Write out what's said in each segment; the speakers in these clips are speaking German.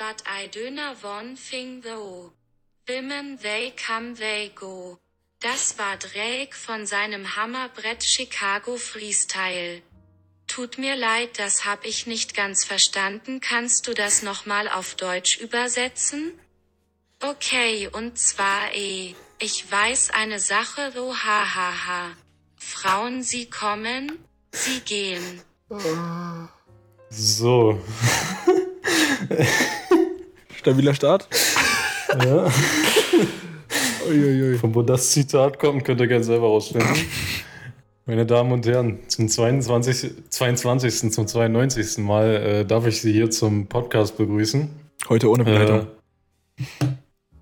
But I do not one thing though. Women they come they go. Das war Drake von seinem Hammerbrett Chicago Freestyle. Tut mir leid, das hab ich nicht ganz verstanden. Kannst du das nochmal auf Deutsch übersetzen? Okay, und zwar eh. Ich weiß eine Sache, so hahaha. Frauen, sie kommen, sie gehen. So. Stabiler Start. Ja. Uiuiui. Von wo das Zitat kommt, könnt ihr gerne selber rausfinden. Meine Damen und Herren, zum 22. 22. zum 92. Mal äh, darf ich Sie hier zum Podcast begrüßen. Heute ohne Begleitung. Äh,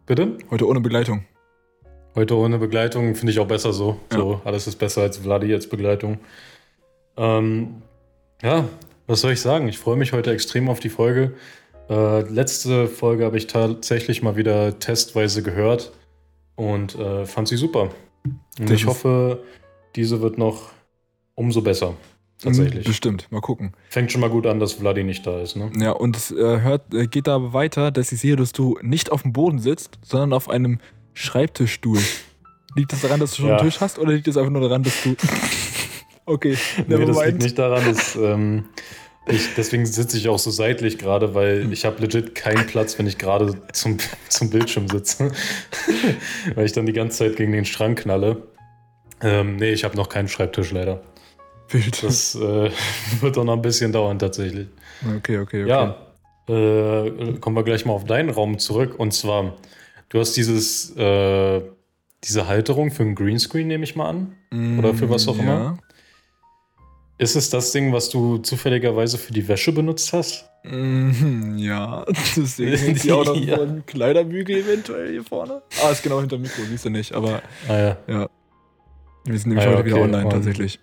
bitte? Heute ohne Begleitung. Heute ohne Begleitung finde ich auch besser so. Ja. So, alles ist besser als Vladi als Begleitung. Ähm, ja, was soll ich sagen? Ich freue mich heute extrem auf die Folge. Äh, letzte Folge habe ich tatsächlich mal wieder testweise gehört und äh, fand sie super. Und ich hoffe, diese wird noch umso besser. Tatsächlich. Bestimmt. Mal gucken. Fängt schon mal gut an, dass Vladi nicht da ist, ne? Ja, und es äh, hört, äh, geht da weiter, dass ich sehe, dass du nicht auf dem Boden sitzt, sondern auf einem Schreibtischstuhl. Liegt das daran, dass du schon Ja. einen Tisch hast oder liegt das einfach nur daran, dass du. okay, Nee, das liegt nicht daran, dass, ähm, ich, deswegen sitze ich auch so seitlich gerade, weil ich habe legit keinen Platz, wenn ich gerade zum, zum Bildschirm sitze, weil ich dann die ganze Zeit gegen den Schrank knalle. Ähm, nee, ich habe noch keinen Schreibtisch leider. Wild. Das äh, wird doch noch ein bisschen dauern tatsächlich. Okay, okay, okay. Ja, äh, kommen wir gleich mal auf deinen Raum zurück. Und zwar, du hast dieses, äh, diese Halterung für ein Greenscreen, nehme ich mal an. oder für was auch ja. immer? Ist es das Ding, was du zufälligerweise für die Wäsche benutzt hast? Mhm, ja, deswegen hängt die auch noch Ja. Kleiderbügel eventuell hier vorne. Ah, ist genau hinter dem Mikro, siehst du nicht, aber Ah ja. ja. Wir sind nämlich Ah ja, heute wieder okay, online und- tatsächlich.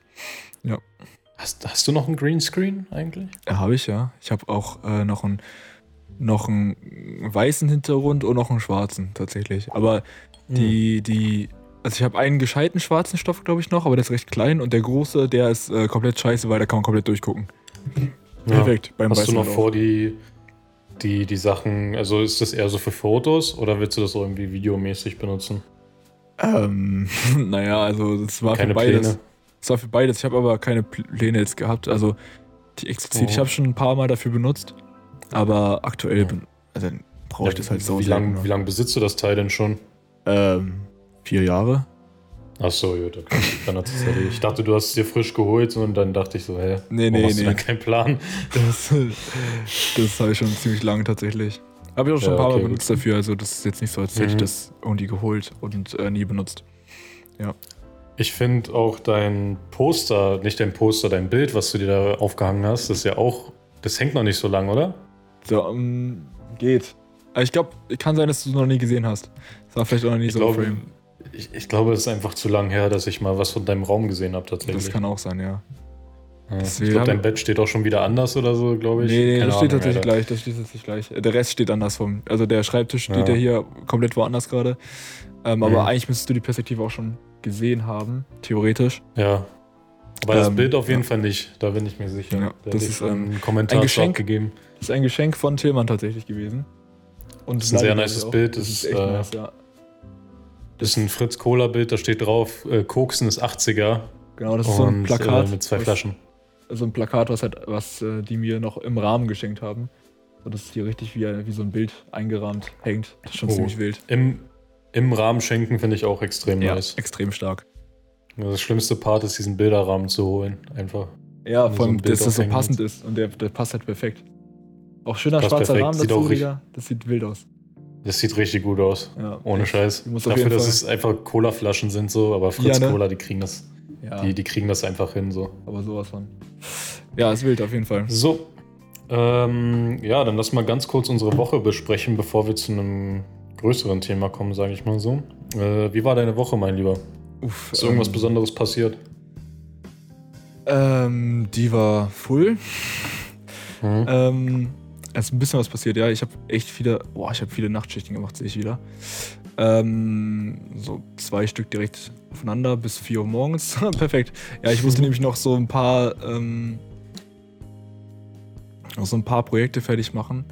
Hast, hast du noch ein Greenscreen eigentlich? Ja, habe ich ja. Ich habe auch äh, noch einen noch einen weißen Hintergrund und noch einen schwarzen tatsächlich. Aber die, die, also ich habe einen gescheiten schwarzen Stoff, glaube ich, noch, aber der ist recht klein und der große, der ist äh, komplett scheiße, weil da kann man komplett durchgucken. Ja. Perfekt. Beim Hast du noch vor, die, die, die Sachen, also ist das eher so für Fotos oder willst du das irgendwie videomäßig benutzen? Ähm, naja, also das war Keine für beides. Pläne. Das war für beides. Ich habe aber keine Pläne jetzt gehabt. Also die explizit. Oh. Ich habe schon ein paar Mal dafür benutzt, aber aktuell Ja. also brauche ich Ja, das halt so wie lange lang besitzt du das Teil denn schon? Ähm, vier Jahre. Ach so, gut, okay. Dann hat erledigt. Ich dachte, du hast es dir frisch geholt und dann dachte ich so, hä? Nee, nee, hast du nee. dann keinen Plan? Das, das habe ich schon ziemlich lange tatsächlich. Habe ich auch schon Ja, ein paar okay, Mal benutzt dafür, also das ist jetzt nicht so, als hätte ich Mhm. das irgendwie geholt und äh, nie benutzt. Ich finde auch dein Poster, nicht dein Poster, dein Bild, was du dir da aufgehangen hast, das ist ja auch, das hängt noch nicht so lang, oder? So, ähm, geht. Ich glaube, kann sein, dass du es noch nie gesehen hast. Das war vielleicht auch noch nie Ich so ein Frame. Ich, ich glaube, es ist einfach zu lang her, dass ich mal was von deinem Raum gesehen habe tatsächlich. Das kann auch sein, ja. ja. Ich glaube, dein Bett steht auch schon wieder anders oder so, glaube ich. Nee, nee, Keine das steht Ahnung, tatsächlich Alter. gleich. Das steht tatsächlich gleich. Der Rest steht andersrum. Also der Schreibtisch steht Ja. ja hier komplett woanders gerade. Ähm, Mhm. Aber eigentlich müsstest du die Perspektive auch schon gesehen haben, theoretisch. Ja. Aber das Ähm, Bild auf jeden ja. Fall nicht, da bin ich mir sicher. Ja, da das ist, ähm, Kommentar ein Geschenk. gegeben. Das ist ein Geschenk von Tillmann tatsächlich gewesen. Und Das ist ein sehr nices auch. Bild, Das das ist ist, echt äh, nice, ja. Das ist ein Fritz-Cola-Bild, da steht drauf, äh, Koksen ist 80er. Genau, das ist so ein und, Plakat. Äh, mit zwei was- Flaschen. So ein Plakat, was, halt, was äh, die mir noch im Rahmen geschenkt haben. So, dass es hier richtig wie, wie so ein Bild eingerahmt hängt. Das ist schon Oh. ziemlich wild. Im, Im Rahmen schenken finde ich auch extrem nice. extrem stark. Das schlimmste Part ist, diesen Bilderrahmen zu holen. Einfach. Ja, vor so allem, dass das so passend ist und der, der passt halt perfekt. Auch schöner Passt schwarzer perfekt, Rahmen sieht dazu richtig- wieder. Das sieht wild aus. Das sieht richtig gut aus. Ja, Ohne echt. Scheiß. Dafür, dass es einfach Cola-Flaschen sind, so, aber Fritz Ja, ne? Cola, die kriegen das. Ja, Die, die kriegen das einfach hin, so. aber sowas von. Ja, ist wild auf jeden Fall. So. Ähm, ja, dann lass mal ganz kurz unsere Woche besprechen, bevor wir zu einem größeren Thema kommen, sage ich mal so. Äh, wie war deine Woche, mein Lieber? Uff, Ist irgendwas ähm, Besonderes passiert? Ähm, die war full. Hm? Ähm, ist ein bisschen was passiert, ja. Ich habe echt viele, boah, ich habe viele Nachtschichten gemacht, sehe ich wieder. Ähm, so zwei Stück direkt aufeinander bis 4 Uhr morgens. Perfekt. Ja, ich musste nämlich noch so ein paar, ähm, noch so ein paar Projekte fertig machen.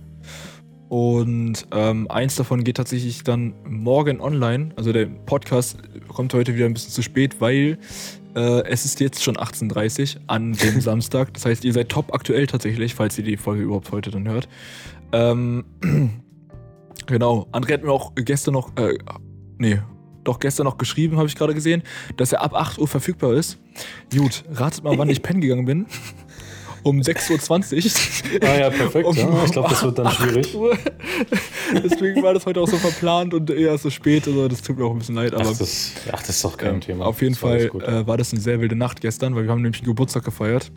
Und ähm, eins davon geht tatsächlich dann morgen online. Also der Podcast kommt heute wieder ein bisschen zu spät, weil äh, es ist jetzt schon 18.30 Uhr an dem Samstag. Das heißt, ihr seid top aktuell tatsächlich, falls ihr die Folge überhaupt heute dann hört. Ähm, genau. André hat mir auch gestern noch, äh, nee, doch gestern noch geschrieben, habe ich gerade gesehen, dass er ab 8 Uhr verfügbar ist. Gut, ratet mal, wann ich pennen gegangen bin. Um 6.20 Uhr. Ah ja, perfekt. Um, ja. Ich glaube, das wird dann schwierig. Uhr. Deswegen war das heute auch so verplant und eher so spät. Also das tut mir auch ein bisschen leid. Aber ach, das, ach, das ist doch kein ja, Thema. Auf jeden Fall war, äh, war das eine sehr wilde Nacht gestern, weil wir haben nämlich einen Geburtstag gefeiert.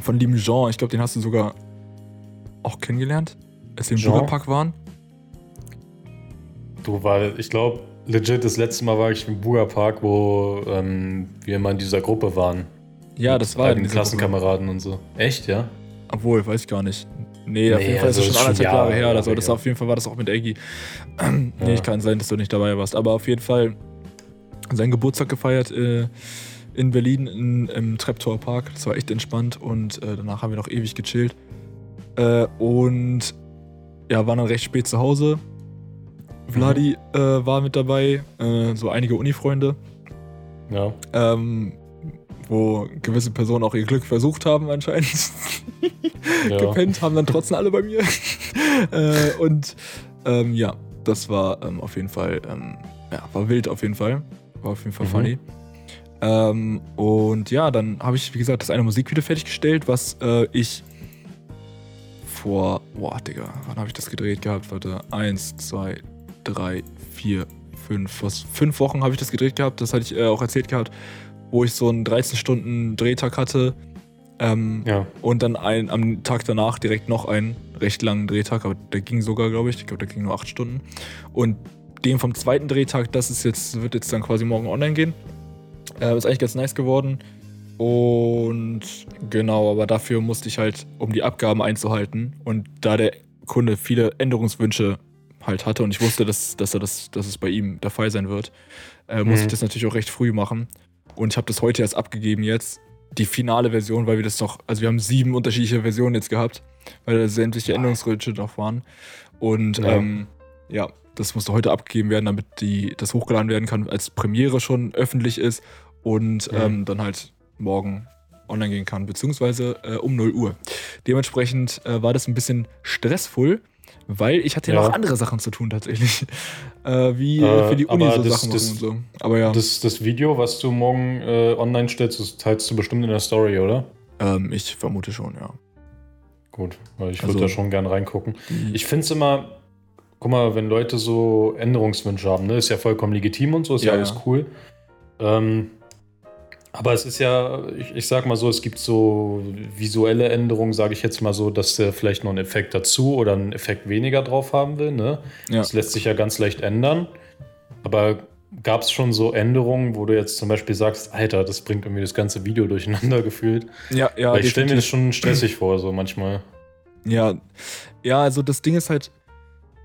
Von lieben Jean. Ich glaube, den hast du sogar auch kennengelernt, als wir im Bürgerpark waren. Du, weil ich glaube, legit, das letzte Mal war ich im Burgerpark, wo ähm, wir immer in dieser Gruppe waren. Ja, das war mit Klassenkameraden und so. Echt, ja? Obwohl, weiß ich gar nicht. Nee, auf jeden Fall also ist es schon anderthalb Jahre, Jahre her oder so. Das auf jeden Fall war das auch mit Eggy. nee, ja. ich kann sein, dass du nicht dabei warst. Aber auf jeden Fall seinen Geburtstag gefeiert äh, in Berlin in, im Treptower Park. Das war echt entspannt und äh, danach haben wir noch ewig gechillt. Äh, und ja, waren dann recht spät zu Hause. Vladi mhm. äh, war mit dabei, äh, so einige Uni-Freunde. Ja. Ähm, wo gewisse Personen auch ihr Glück versucht haben anscheinend. ja. Gepennt haben dann trotzdem alle bei mir. äh, und ähm, ja, das war ähm, auf jeden Fall, ähm, ja, war wild auf jeden Fall. War auf jeden Fall mhm. funny. Ähm, und ja, dann habe ich, wie gesagt, das eine Musikvideo fertiggestellt, was äh, ich vor, boah, Digga, wann habe ich das gedreht gehabt? Warte, eins, zwei, drei, vier, fünf, was, fünf Wochen habe ich das gedreht gehabt. Das hatte ich äh, auch erzählt gehabt wo ich so einen 13-Stunden-Drehtag hatte. Ähm, ja. Und dann ein, am Tag danach direkt noch einen recht langen Drehtag, aber der ging sogar, glaube ich. Ich glaube, der ging nur acht Stunden. Und dem vom zweiten Drehtag, das ist jetzt, wird jetzt dann quasi morgen online gehen. Äh, ist eigentlich ganz nice geworden. Und genau, aber dafür musste ich halt, um die Abgaben einzuhalten und da der Kunde viele Änderungswünsche halt hatte und ich wusste, dass, dass, er das, dass es bei ihm der Fall sein wird, äh, musste mhm. ich das natürlich auch recht früh machen. Und ich habe das heute erst abgegeben jetzt. Die finale Version, weil wir das noch, also wir haben sieben unterschiedliche Versionen jetzt gehabt, weil da sämtliche. Änderungswünsche noch waren. Und ja. Ähm, ja, das musste heute abgegeben werden, damit die, das hochgeladen werden kann, als Premiere schon öffentlich ist und ja. ähm, dann halt morgen online gehen kann, beziehungsweise äh, um 0 Uhr. Dementsprechend äh, war das ein bisschen stressvoll, weil ich hatte ja noch andere Sachen zu tun tatsächlich. Äh, wie äh, für die Uni so das, Sachen das, und so. Aber ja. Das, das Video, was du morgen äh, online stellst, das teilst du bestimmt in der Story, oder? Ähm, ich vermute schon, ja. Gut, weil ich also, würde da schon gern reingucken. Ich finde es immer, guck mal, wenn Leute so Änderungswünsche haben, ne, ist ja vollkommen legitim und so, ist ja, ja alles cool. Ähm, aber es ist ja, ich, ich sag mal so, es gibt so visuelle Änderungen, sage ich jetzt mal so, dass der vielleicht noch einen Effekt dazu oder einen Effekt weniger drauf haben will. Ne? Ja. Das lässt sich ja ganz leicht ändern. Aber gab es schon so Änderungen, wo du jetzt zum Beispiel sagst, Alter, das bringt irgendwie das ganze Video durcheinander gefühlt? Ja, ja. Weil ich stelle mir das schon stressig vor, so manchmal. Ja, ja, also das Ding ist halt,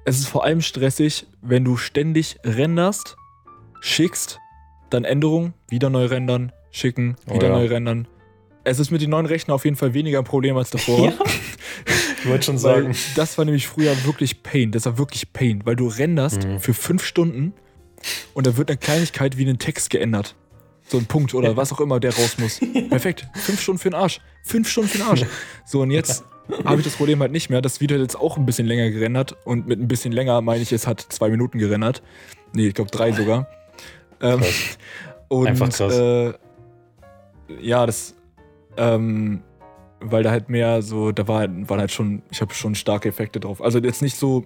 es ist vor allem stressig, wenn du ständig renderst, schickst, dann Änderungen, wieder neu rendern, schicken, oh wieder oh, ja. neu rendern. Es ist mit den neuen Rechnern auf jeden Fall weniger ein Problem als davor. ja. Ich wollte schon sagen. Das war nämlich früher wirklich Pain. Das war wirklich Pain, weil du renderst mhm. für fünf Stunden und da wird eine Kleinigkeit wie ein Text geändert. So ein Punkt oder was auch immer, der raus muss. Perfekt. Fünf Stunden für den Arsch. Fünf Stunden für den Arsch. So, und jetzt habe ich das Problem halt nicht mehr. Das Video hat jetzt auch ein bisschen länger gerendert. Und mit ein bisschen länger meine ich, es hat zwei Minuten gerendert. Nee, ich glaube drei sogar. Ähm, und, Einfach krass. Äh, ja, das, ähm, weil da halt mehr so, da war, waren halt schon, ich habe schon starke Effekte drauf. Also jetzt nicht so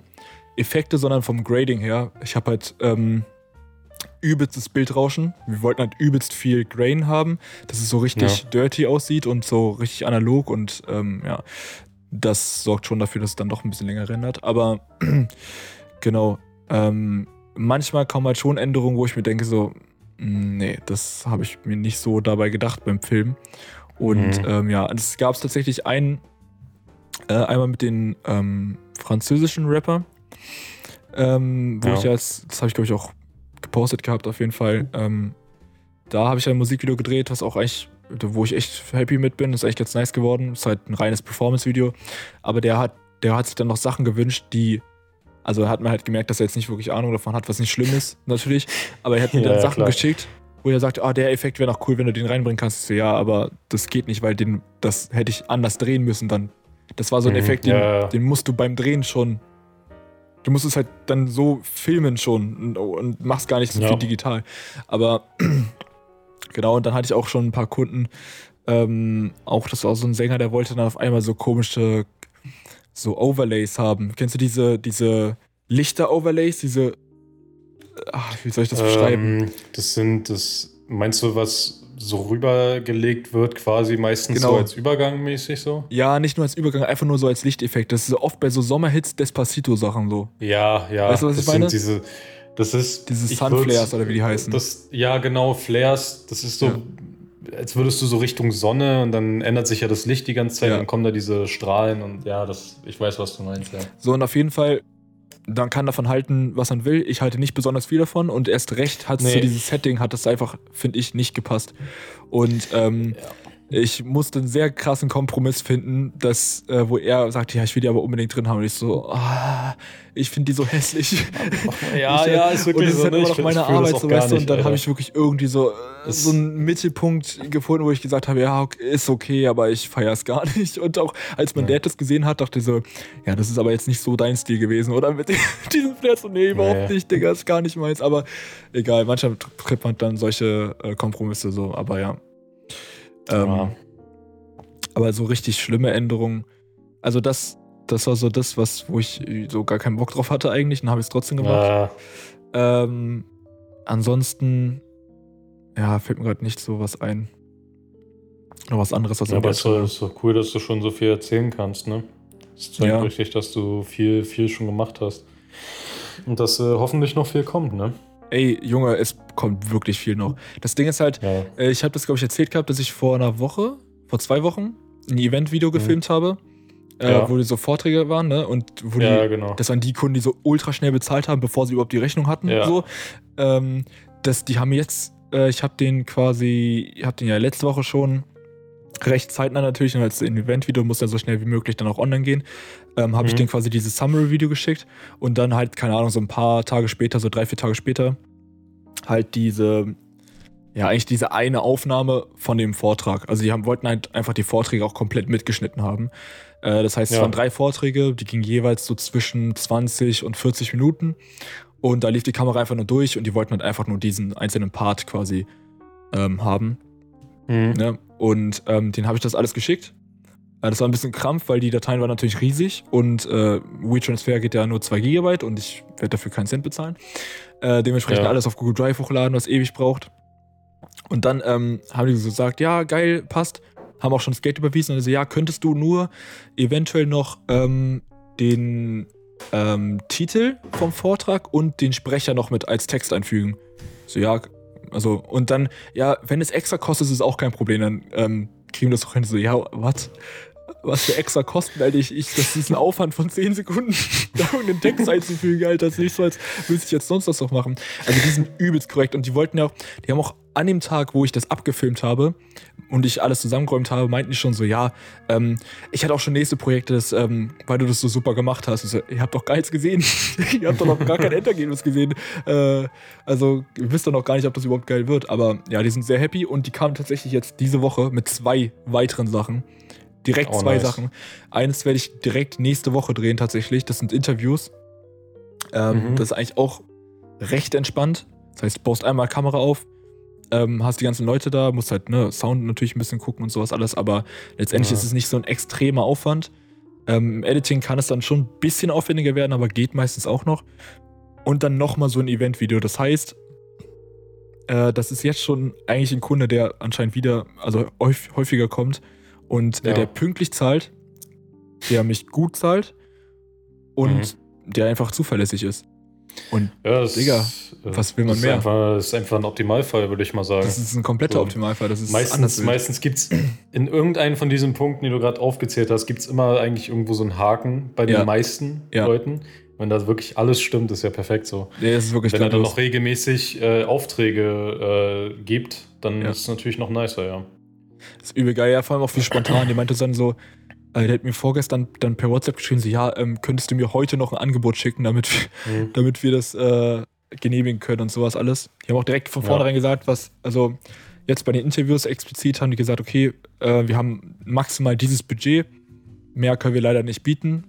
Effekte, sondern vom Grading her. Ich habe halt ähm, übelstes Bildrauschen. Wir wollten halt übelst viel Grain haben, dass es so richtig ja. dirty aussieht und so richtig analog und ähm, ja, das sorgt schon dafür, dass es dann doch ein bisschen länger rendert. Aber genau, ähm, manchmal kommen halt schon Änderungen, wo ich mir denke so, Nee, das habe ich mir nicht so dabei gedacht beim Film. Und mhm. ähm, ja, es gab tatsächlich einen, äh, einmal mit den ähm, französischen Rapper, ähm, wo ja. ich jetzt, das habe ich glaube ich auch gepostet gehabt auf jeden Fall. Ähm, da habe ich ein Musikvideo gedreht, was auch eigentlich, wo ich echt happy mit bin. Das ist echt ganz nice geworden. Ist halt ein reines Performance-Video. Aber der hat der hat sich dann noch Sachen gewünscht, die. Also hat man halt gemerkt, dass er jetzt nicht wirklich Ahnung davon hat, was nicht schlimm ist, natürlich. Aber er hat mir Ja, dann Sachen klar. geschickt, wo er sagt, ah, der Effekt wäre noch cool, wenn du den reinbringen kannst. Ich So, ja, aber das geht nicht, weil den, das hätte ich anders drehen müssen dann. Das war so ein Mhm, Effekt, den, ja. den musst du beim Drehen schon. Du musst es halt dann so filmen schon und, und machst gar nicht so Ja. viel digital. Aber genau, und dann hatte ich auch schon ein paar Kunden, ähm, auch das war so ein Sänger, der wollte dann auf einmal so komische so Overlays haben. Kennst du diese, diese Lichter-Overlays, diese ach, wie soll ich das beschreiben? Ähm, das sind, das meinst du, was so rübergelegt wird, quasi meistens Genau. so als Übergang mäßig so? Ja, nicht nur als Übergang, einfach nur so als Lichteffekt. Das ist so oft bei so Sommerhits Despacito-Sachen so. Ja, ja. Weißt du, was ich das meine? Sind diese, das ist Diese ich Sunflares oder wie die heißen. Das, ja, genau, Flares. Das ist so, Ja. Als würdest du so Richtung Sonne und dann ändert sich ja das Licht die ganze Zeit Ja. und dann kommen da diese Strahlen und ja, das, ich weiß, was du meinst, ja. So, und auf jeden Fall, dann kann davon halten, was man will. Ich halte nicht besonders viel davon und erst recht hat es Nee. zu dieses Setting, hat das einfach, finde ich, nicht gepasst. Und ähm, ich musste einen sehr krassen Kompromiss finden, dass, äh, wo er sagte, ja, ich will die aber unbedingt drin haben. Und ich so, ah, ich finde die so hässlich. Ja, Ich, ja, ist und wirklich das ist so. halt ne? immer Ich noch meine das Arbeit, so weißt du, und dann habe ich wirklich irgendwie so, äh, so einen Mittelpunkt gefunden, wo ich gesagt habe, ja, ist okay, aber ich feiere es gar nicht. Und auch als mein Ja. Dad das gesehen hat, dachte ich so, ja, das ist aber jetzt nicht so dein Stil gewesen, oder? Mit diesem Flair so, nee, überhaupt Nee. nicht, Digga, ist gar nicht meins. Aber egal, manchmal trifft man dann solche äh, Kompromisse so, aber ja. Ähm, Ja. Aber so richtig schlimme Änderungen, also das, das war so das, was, wo ich so gar keinen Bock drauf hatte eigentlich, dann habe ich es trotzdem gemacht. Ja, Ähm, ansonsten, ja, fällt mir gerade nicht so was ein. Noch was anderes, was ja, aber es ist doch- ist doch cool, dass du schon so viel erzählen kannst, ne? Das zeigt Ja. richtig, dass du viel, viel schon gemacht hast. Und dass äh, hoffentlich noch viel kommt, ne? Ey, Junge, es kommt wirklich viel noch. Das Ding ist halt, Ja. äh, ich habe das, glaube ich, erzählt gehabt, dass ich vor einer Woche, vor zwei Wochen, ein Event-Video gefilmt habe, äh, Mhm. Ja. wo die so Vorträge waren, ne? Und wo Ja, die, genau. das waren die Kunden, die so ultra schnell bezahlt haben, bevor sie überhaupt die Rechnung hatten Ja. und so. Ähm, das, die haben jetzt, äh, ich habe den quasi, ich habe den ja letzte Woche schon recht zeitnah natürlich, und als ein Event-Video muss ja so schnell wie möglich dann auch online gehen, ähm, habe ich Mhm. den quasi dieses Summary-Video geschickt und dann halt, keine Ahnung, so ein paar Tage später, so drei, vier Tage später, halt diese, ja, eigentlich diese eine Aufnahme von dem Vortrag. Also die haben, wollten halt einfach die Vorträge auch komplett mitgeschnitten haben. Äh, das heißt, es Ja. waren drei Vorträge, die gingen jeweils so zwischen 20 und 40 Minuten. Und da lief die Kamera einfach nur durch und die wollten halt einfach nur diesen einzelnen Part quasi ähm, haben. Mhm. Ne? Und ähm, den habe ich das alles geschickt. Äh, das war ein bisschen Krampf, weil die Dateien waren natürlich riesig und äh, WeTransfer geht ja nur 2 GB und ich werde dafür keinen Cent bezahlen. Äh, dementsprechend Ja. alles auf Google Drive hochladen, was ewig braucht. Und dann ähm, haben die so gesagt, ja, geil, passt. Haben auch schon das Geld überwiesen und so, ja, könntest du nur eventuell noch ähm, den ähm, Titel vom Vortrag und den Sprecher noch mit als Text einfügen. So, ja, also, und dann, ja, wenn es extra kostet, ist es auch kein Problem, dann ähm, kriegen wir das doch hin. So, ja, was? Was für extra Kosten, Alter? Ich, ich, das ist ein Aufwand von 10 Sekunden, da irgendeinen Text einzufügen, Alter. Das ist nicht so, als müsste ich jetzt sonst was noch machen. Also, die sind übelst korrekt und die wollten ja auch, die haben auch an dem Tag, wo ich das abgefilmt habe und ich alles zusammengeräumt habe, meinten die schon so, ja, ähm, ich hatte auch schon nächste Projekte, das, ähm, weil du das so super gemacht hast. So, ihr habt doch gar nichts gesehen. ihr habt doch noch gar kein Endergebnis gesehen. Äh, also, ihr wisst doch noch gar nicht, ob das überhaupt geil wird. Aber ja, die sind sehr happy und die kamen tatsächlich jetzt diese Woche mit zwei weiteren Sachen. Direkt Oh, zwei nice. Sachen. Eines werde ich direkt nächste Woche drehen, tatsächlich. Das sind Interviews. Ähm, Mhm. Das ist eigentlich auch recht entspannt. Das heißt, du baust einmal Kamera auf, ähm, hast die ganzen Leute da, musst halt ne, Sound natürlich ein bisschen gucken und sowas alles, aber letztendlich Ja. ist es nicht so ein extremer Aufwand. Ähm, Im Editing kann es dann schon ein bisschen aufwendiger werden, aber geht meistens auch noch. Und dann nochmal so ein Event-Video. Das heißt, äh, das ist jetzt schon eigentlich ein Kunde, der anscheinend wieder, also häuf, häufiger kommt und äh, Ja. der pünktlich zahlt, der mich gut zahlt und der einfach zuverlässig ist. Und Ja, das, Digga, äh, was will man das mehr? Ist einfach, das ist einfach ein Optimalfall, würde ich mal sagen. das ist ein kompletter So. Optimalfall. Das ist Meistens, meistens gibt es in irgendeinem von diesen Punkten, die du gerade aufgezählt hast, gibt es immer eigentlich irgendwo so einen Haken bei den Ja. meisten Ja. Leuten. Wenn da wirklich alles stimmt, ist ja perfekt so. Das ist wirklich Wenn er dann noch regelmäßig äh, Aufträge äh, gibt, dann Ja. ist es natürlich noch nicer, ja. Das ist übel geil, ja, vor allem auch wie spontan. Die meinte dann so, Äh, der hat mir vorgestern dann per WhatsApp geschrieben, so, ja, ähm, könntest du mir heute noch ein Angebot schicken, damit, wir- Mhm. damit wir das äh, genehmigen können und sowas alles. Die haben auch direkt von Ja. vornherein gesagt, was, also jetzt bei den Interviews explizit haben die gesagt, okay, äh, wir haben maximal dieses Budget, mehr können wir leider nicht bieten.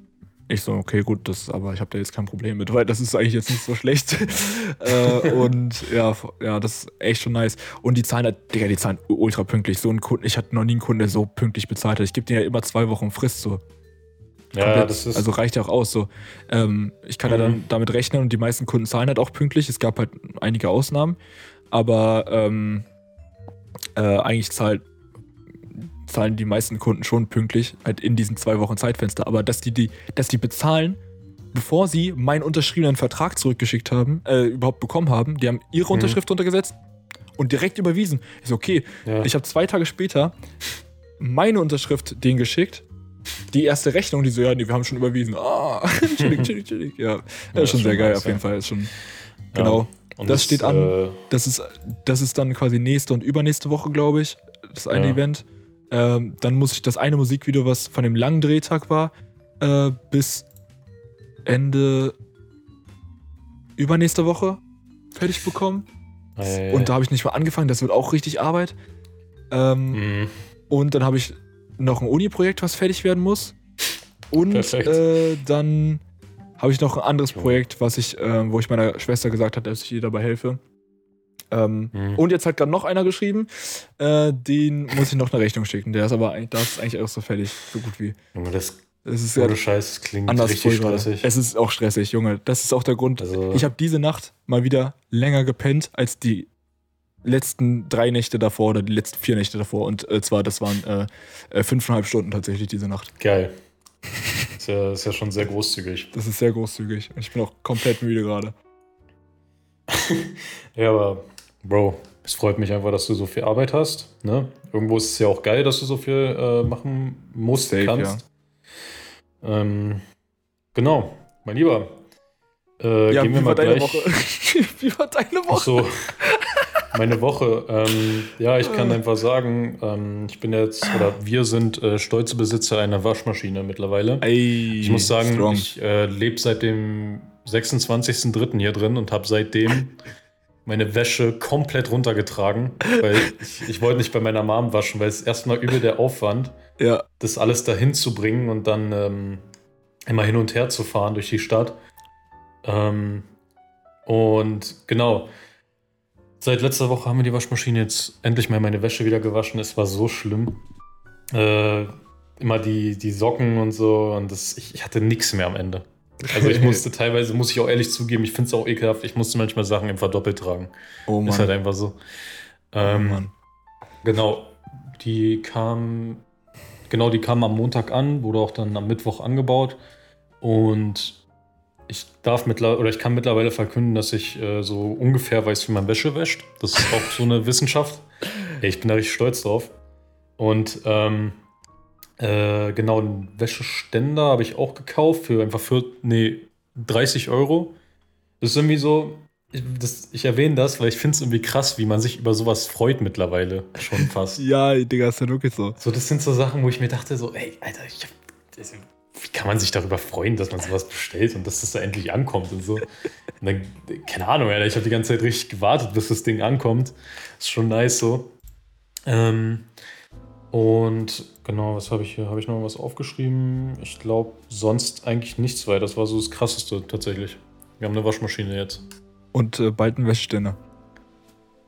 Ich so, okay, gut, das, aber ich habe da jetzt kein Problem mit, weil das ist eigentlich jetzt nicht so schlecht. äh, und ja, ja, das ist echt schon nice. Und die zahlen halt, Digga, die zahlen ultra pünktlich. So ein Kunden, ich hatte noch nie einen Kunden, der so pünktlich bezahlt hat. Ich gebe denen ja immer zwei Wochen Frist so. Ja, Komplett. das ist. also reicht ja auch aus. So. Ähm, ich kann ja Mhm. dann damit rechnen und die meisten Kunden zahlen halt auch pünktlich. Es gab halt einige Ausnahmen, aber ähm, äh, eigentlich zahlt, zahlen die meisten Kunden schon pünktlich, halt in diesen zwei Wochen Zeitfenster. Aber dass die, die, dass die bezahlen, bevor sie meinen unterschriebenen Vertrag zurückgeschickt haben, äh, überhaupt bekommen haben, die haben ihre Mhm. Unterschrift untergesetzt und direkt überwiesen. Ist okay. ja. Ich habe zwei Tage später meine Unterschrift denen geschickt. Die erste Rechnung, die so, ja, nee, wir haben schon überwiesen. Ah, chillig, chillig, chillig. Ja, das ist schon sehr geil, auf jeden ja. Fall. Ist schon, Ja. genau. Und das steht an. Äh, Das ist, das ist dann quasi nächste und übernächste Woche, glaube ich. Das eine Ja. Event. Ähm, dann muss ich das eine Musikvideo, was von dem langen Drehtag war, äh, bis Ende übernächste Woche fertig bekommen. äh, Und da habe ich nicht mal angefangen, das wird auch richtig Arbeit. Ähm, mh, und dann habe ich noch ein Uni-Projekt, was fertig werden muss. Und äh, dann habe ich noch ein anderes Ja. Projekt, was ich, äh, wo ich meiner Schwester gesagt habe, dass ich ihr dabei helfe. Ähm, Mhm. Und jetzt hat gerade noch einer geschrieben, äh, den muss ich noch eine Rechnung schicken. Der ist aber eigentlich, das ist eigentlich auch so fertig, so gut wie. Junge, das Es ist ja ohne Scheiß, das klingt anders richtig stressig. Es ist auch stressig, Junge. Das ist auch der Grund. Also, Ich habe diese Nacht mal wieder länger gepennt als die letzten drei Nächte davor oder die letzten vier Nächte davor. Und äh, zwar, das waren äh, äh, fünfeinhalb Stunden tatsächlich diese Nacht. geil. Ist ja, ist ja schon sehr großzügig. Das ist sehr großzügig. Und ich bin auch komplett müde gerade. Ja, aber Bro, es freut mich einfach, dass du so viel Arbeit hast. Ne? Irgendwo ist es ja auch geil, dass du so viel äh, machen musst, Safe, kannst. Ähm, genau, mein Lieber. Äh, gehen wir wie mal war deine gleich. Woche? wie war deine Ach Woche? so, meine Woche. Ähm, ja, ich kann einfach sagen, ähm, ich bin jetzt, oder wir sind äh, stolze Besitzer einer Waschmaschine mittlerweile. Ey, Ich muss sagen, strong. ich äh, lebe seit dem 26.03. hier drin und habe seitdem meine Wäsche komplett runtergetragen, weil ich, ich wollte nicht bei meiner Mom waschen, weil es erstmal übel der Aufwand, ja, das alles dahin zu bringen und dann ähm, immer hin und her zu fahren durch die Stadt. Ähm, und genau, seit letzter Woche haben wir die Waschmaschine jetzt endlich mal meine Wäsche wieder gewaschen. Es war so schlimm. Äh, immer die, die Socken und so und das, ich, ich hatte nichts mehr am Ende. Also ich musste teilweise, muss ich auch ehrlich zugeben, ich finde es auch ekelhaft, ich musste manchmal Sachen einfach doppelt tragen. oh Mann. Ist halt einfach so. oh Ähm, Mann. Genau, die kam, genau, die kam am Montag an, wurde auch dann am Mittwoch angebaut und ich darf mittlerweile, oder ich kann mittlerweile verkünden, dass ich äh, so ungefähr weiß, wie man Wäsche wäscht. Das ist auch so eine Wissenschaft. Ich bin da richtig stolz drauf. Und ähm, äh, genau, einen Wäscheständer habe ich auch gekauft für einfach für, nee, 30 Euro. Das ist irgendwie so, ich, das, ich erwähne das, weil ich finde es irgendwie krass, wie man sich über sowas freut mittlerweile schon fast. Ja, Digga, ist ja wirklich so. So, das sind so Sachen, wo ich mir dachte, so, ey, Alter, ich hab, das, wie kann man sich darüber freuen, dass man sowas bestellt und dass das da endlich ankommt und so. Und dann, keine Ahnung, Alter, ich habe die ganze Zeit richtig gewartet, bis das Ding ankommt. Ist schon nice so. Ähm, und genau, was habe ich hier? Habe ich noch was aufgeschrieben? Ich glaube, sonst eigentlich nichts weiter. Das war so das Krasseste tatsächlich. Wir haben eine Waschmaschine jetzt. Und äh, bald ein Wäscheständer.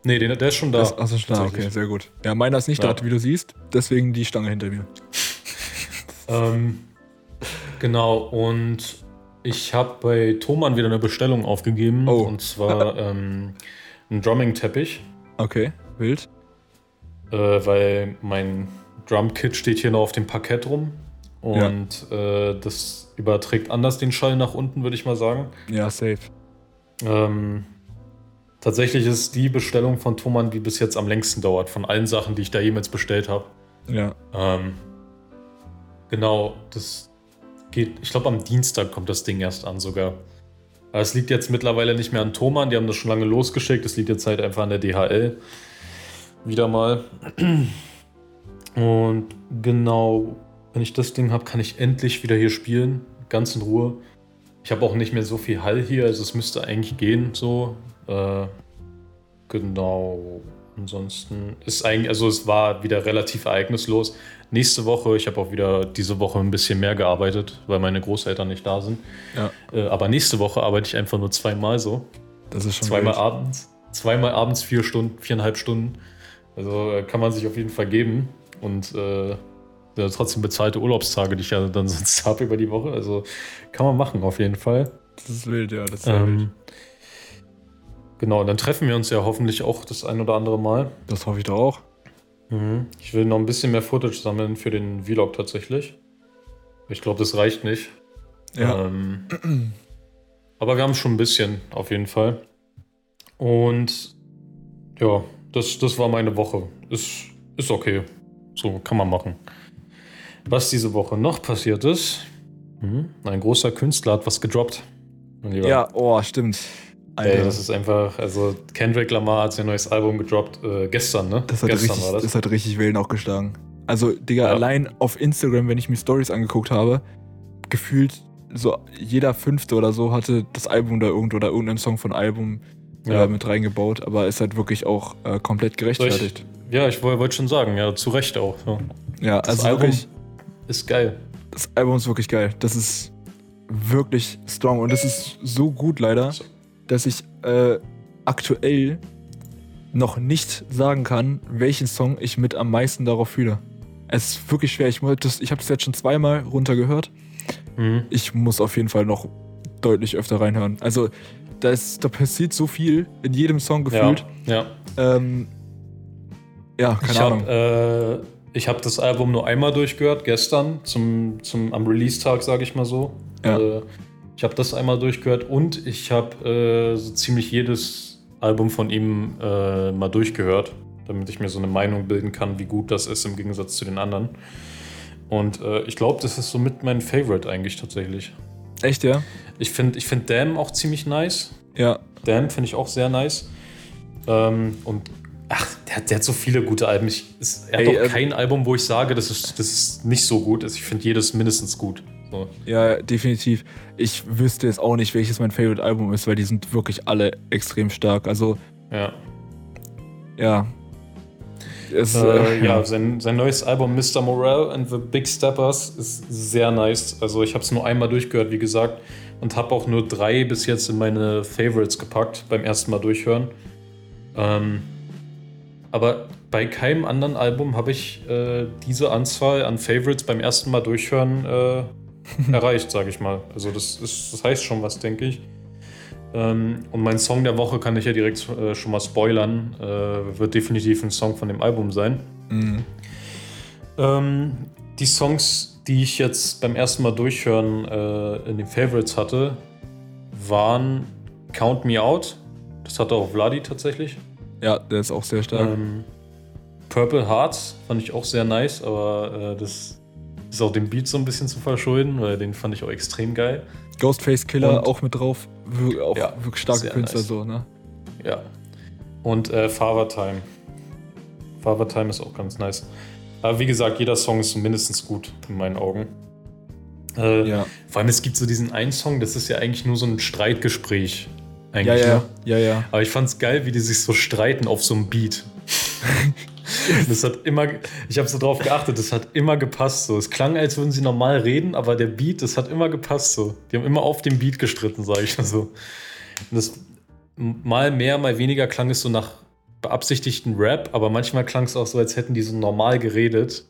Nee, der, der ist schon da. Das- Achso, da, tatsächlich. okay, sehr gut. Ja, meiner ist nicht Ja. da, wie du siehst. Deswegen die Stange hinter mir. Ähm, genau, und ich habe bei Thomann wieder eine Bestellung aufgegeben. Oh. Und zwar ähm, ein Drumming-Teppich, Okay, wild. äh, weil mein Drum-Kit steht hier noch auf dem Parkett rum. Und äh, das überträgt anders den Schall nach unten, würde ich mal sagen. Ja, safe. Ähm, tatsächlich ist die Bestellung von Thomann, die bis jetzt am längsten dauert, von allen Sachen, die ich da jemals bestellt habe. Ja. Ähm, genau, das geht, ich glaube, am Dienstag kommt das Ding erst an sogar. Aber es liegt jetzt mittlerweile nicht mehr an Thomann, die haben das schon lange losgeschickt, es liegt jetzt halt einfach an der DHL. Wieder mal. Und genau, wenn ich das Ding habe, kann ich endlich wieder hier spielen, ganz in Ruhe. Ich habe auch nicht mehr so viel Hall hier, also es müsste eigentlich gehen so. Äh, genau. Ansonsten ist eigentlich, also es war wieder relativ ereignislos. Nächste Woche, ich habe auch wieder diese Woche ein bisschen mehr gearbeitet, weil meine Großeltern nicht da sind. Ja. Äh, aber nächste Woche arbeite ich einfach nur zweimal so. Das ist schon Zweimal wild. abends. Zweimal abends vier Stunden, viereinhalb Stunden. Also äh, kann man sich auf jeden Fall geben. Und äh, ja, trotzdem bezahlte Urlaubstage, die ich ja dann sonst habe über die Woche. Also kann man machen, auf jeden Fall. Das ist wild, ja. Das ist wild. Ähm, genau, dann treffen wir uns ja hoffentlich auch das ein oder andere Mal. Das hoffe ich doch auch. Mhm. Ich will noch ein bisschen mehr Footage sammeln für den Vlog tatsächlich. Ich glaube, das reicht nicht. Ja. Ähm, aber wir haben schon ein bisschen, auf jeden Fall. Und ja, das, das war meine Woche. Ist, ist okay. So kann man machen. Was diese Woche noch passiert ist, mhm, ein großer Künstler hat was gedroppt. Ja, oh, stimmt. Ey, Alter, das ist einfach, also Kendrick Lamar hat sein neues Album gedroppt, äh, gestern, ne? das hat, gestern richtig, war das. das hat richtig Wellen auch geschlagen. Also, Digga, Ja. allein auf Instagram, wenn ich mir Stories angeguckt habe, gefühlt so jeder Fünfte oder so hatte das Album da irgendwo oder irgendeinen Song von Album Ja. äh, mit reingebaut, aber ist halt wirklich auch äh, komplett gerechtfertigt. Ja, ich woll- wollte schon sagen, ja, zu Recht auch. Ja. Ja, Das also Album- wirklich, Ist geil. das Album ist wirklich geil. Das ist wirklich strong und das ist so gut leider, dass ich äh, aktuell noch nicht sagen kann, welchen Song ich mit am meisten darauf fühle. Es ist wirklich schwer. Ich, das- ich habe das jetzt schon zweimal runtergehört. Mhm. Ich muss auf jeden Fall noch deutlich öfter reinhören. Also da, ist, da passiert so viel in jedem Song Ja, gefühlt. ja. Ähm, ja, keine ich Ahnung. habe äh, ich hab das Album nur einmal durchgehört, gestern, zum, zum, am Release-Tag, sage ich mal so. Ja. Äh, ich habe das einmal durchgehört und ich habe äh, so ziemlich jedes Album von ihm äh, mal durchgehört, damit ich mir so eine Meinung bilden kann, wie gut das ist im Gegensatz zu den anderen. Und äh, ich glaube, das ist somit mein Favorite eigentlich tatsächlich. Echt, ja? Ich finde ich find Damn auch ziemlich nice. Ja. Damn finde ich auch sehr nice. Ähm, und ach, der, hat- der hat so viele gute Alben. Ich, es, er hat Ey, auch also- kein Album, wo ich sage, das ist, das ist nicht so gut. Also ich finde jedes mindestens gut. So. Ja, definitiv. Ich wüsste jetzt auch nicht, welches mein Favorite Album ist, weil die sind wirklich alle extrem stark. Also, Ja, ja. Es, äh, ja sein, sein neues Album Mr. Morale and the Big Steppers ist sehr nice. Also ich habe es nur einmal durchgehört, wie gesagt, und habe auch nur drei bis jetzt in meine Favorites gepackt beim ersten Mal durchhören. Ähm, aber bei keinem anderen Album habe ich äh, diese Anzahl an Favorites beim ersten Mal durchhören äh, erreicht, sage ich mal. Also das, ist, das heißt schon was, denke ich. Ähm, und mein Song der Woche kann ich ja direkt äh, schon mal spoilern. Äh, wird definitiv ein Song von dem Album sein. Mhm. Ähm, die Songs, die ich jetzt beim ersten Mal durchhören äh, in den Favorites hatte, waren Count Me Out. Das hatte auch Vladi tatsächlich. Ja, der ist auch sehr stark. Ähm, Purple Hearts fand ich auch sehr nice, aber äh, das ist auch dem Beat so ein bisschen zu verschulden, weil den fand ich auch extrem geil. Ghostface Killer und- auch mit drauf. Wir, auch Ja, wirklich starke Künstler nice. so, ne? Ja. Und äh, Father Time. Father Time ist auch ganz nice. Aber wie gesagt, jeder Song ist mindestens gut in meinen Augen. Äh, Ja. Vor allem, es gibt so diesen einen Song, das ist ja eigentlich nur so ein Streitgespräch. Ja, Eigentlich, ja, ne? ja, ja. Aber ich fand's geil, wie die sich so streiten auf so einem Beat. das hat immer, ich habe so drauf geachtet, das hat immer gepasst so. Es klang, als würden sie normal reden, aber der Beat, das hat immer gepasst so. Die haben immer auf dem Beat gestritten, sage ich mal so. Und das mal mehr, mal weniger klang es so nach beabsichtigten Rap, aber manchmal klang es auch so, als hätten die so normal geredet.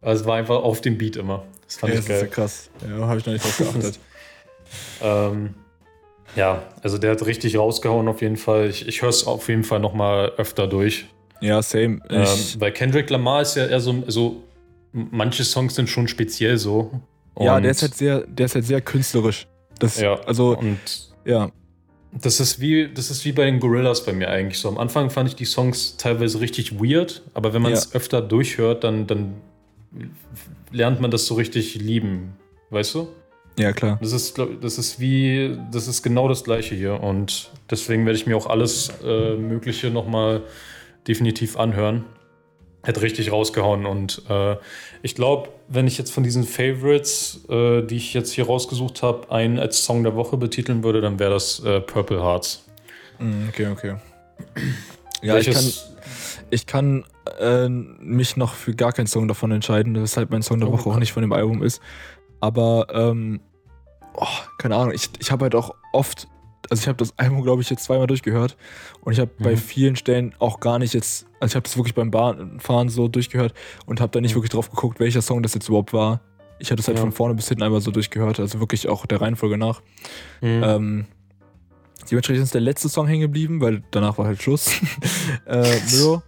Also es war einfach auf dem Beat immer. Das fand ja ich das ist ja geil. krass. Ja, habe ich noch nicht drauf geachtet. Ähm, ja, also der hat richtig rausgehauen auf jeden Fall. Ich, ich höre es auf jeden Fall noch mal öfter durch. ja, same. Ähm, weil Kendrick Lamar ist ja eher so, so, manche Songs sind schon speziell so. ja, der ist halt sehr, der ist halt sehr künstlerisch. Das, ja, also, und ja. das ist wie, das ist wie bei den Gorillas bei mir eigentlich so. Am Anfang fand ich die Songs teilweise richtig weird, aber wenn man es öfter durchhört, dann, dann lernt man das so richtig lieben. Weißt du? Ja, klar. Das ist, das ist wie, das ist genau das gleiche hier. Und deswegen werde ich mir auch alles äh, Mögliche nochmal definitiv anhören. hat richtig rausgehauen. Und äh, ich glaube, wenn ich jetzt von diesen Favorites, äh, die ich jetzt hier rausgesucht habe, einen als Song der Woche betiteln würde, dann wäre das äh, Purple Hearts. Mm, Okay, okay. Ja, ich kann, ich kann äh, mich noch für gar keinen Song davon entscheiden, weshalb mein Song der Oh, Woche auch nicht von dem Album ist. Aber, ähm, oh, keine Ahnung, ich, ich habe halt auch oft, also ich habe das Album, glaube ich, jetzt zweimal durchgehört und ich habe bei Mhm. vielen Stellen auch gar nicht jetzt, also ich habe das wirklich beim Bahnfahren so durchgehört und habe da nicht wirklich drauf geguckt, welcher Song das jetzt überhaupt war. Ich hatte es halt Ja. von vorne bis hinten einmal so durchgehört, also wirklich auch der Reihenfolge nach. Mhm. Ähm, dementsprechend ist der letzte Song hängen geblieben, weil danach war halt Schluss. äh, Mirror.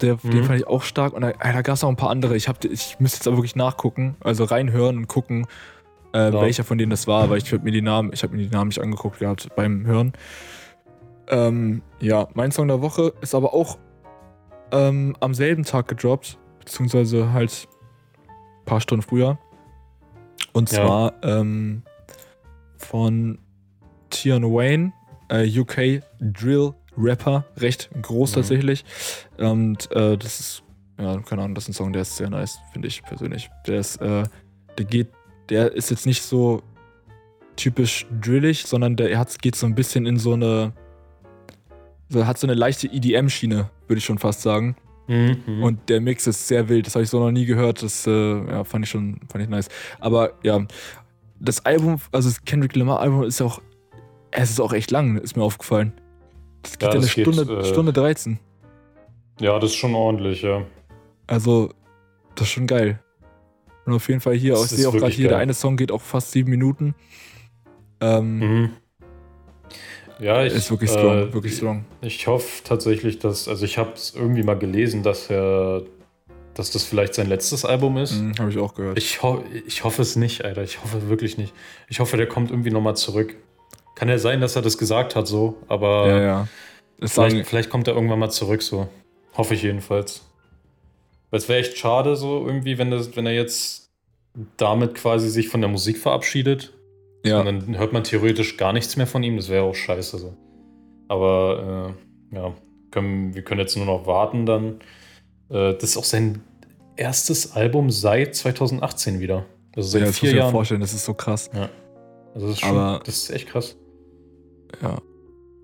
Der, Den Mhm. fand ich auch stark. Und da, da gab es auch ein paar andere. Ich, hab, ich müsste jetzt aber wirklich nachgucken, also reinhören und gucken, äh, Ja. welcher von denen das war, weil ich hab mir die Namen, ich habe mir die Namen nicht angeguckt gehabt beim Hören. Ähm, ja, mein Song der Woche ist aber auch ähm, am selben Tag gedroppt, beziehungsweise halt ein paar Stunden früher. Und Ja. zwar ähm, von Tian Wayne, äh, UK Drill Rapper, recht groß Mhm. tatsächlich. Und äh, das ist, ja, keine Ahnung, das ist ein Song, der ist sehr nice, finde ich persönlich. Der ist, äh, der geht, der ist jetzt nicht so typisch drillig, sondern der hat, geht so ein bisschen in so eine, so, hat so eine leichte EDM-Schiene, würde ich schon fast sagen. Mhm. Und der Mix ist sehr wild. Das habe ich so noch nie gehört. Das äh, ja, fand ich schon fand ich nice. Aber ja, das Album, also das Kendrick Lamar Album ist auch, es ist auch echt lang, ist mir aufgefallen. Das geht Ja, ja, eine geht, Stunde, äh, Stunde 13. ja, das ist schon ordentlich, ja. Also, das ist schon geil. Und auf jeden Fall hier, Das ich sehe auch gerade hier, der eine Song geht auch fast sieben Minuten. Ähm, Mhm. Ja, ich, ist wirklich strong, äh, wirklich strong. Ich hoffe tatsächlich, dass, also ich habe es irgendwie mal gelesen, dass er, dass das vielleicht sein letztes Album ist. Mhm, habe ich auch gehört. Ich, ho ich hoffe es nicht, Alter. Ich hoffe wirklich nicht. Ich hoffe, der kommt irgendwie nochmal zurück. Kann ja sein, dass er das gesagt hat, so, aber ja, ja. Vielleicht, vielleicht kommt er irgendwann mal zurück, so. Hoffe ich jedenfalls. Weil es wäre echt schade, so irgendwie, wenn, das, wenn er jetzt damit quasi sich von der Musik verabschiedet. ja. Und dann hört man theoretisch gar nichts mehr von ihm. Das wäre auch scheiße. So. Aber äh, ja, können, wir können jetzt nur noch warten dann. Äh, das ist auch sein erstes Album seit 2018 wieder. Also seit ja, das muss vier ich mir vorstellen, das ist so krass. Also das ist, schon, Aber- das ist echt krass. Ja.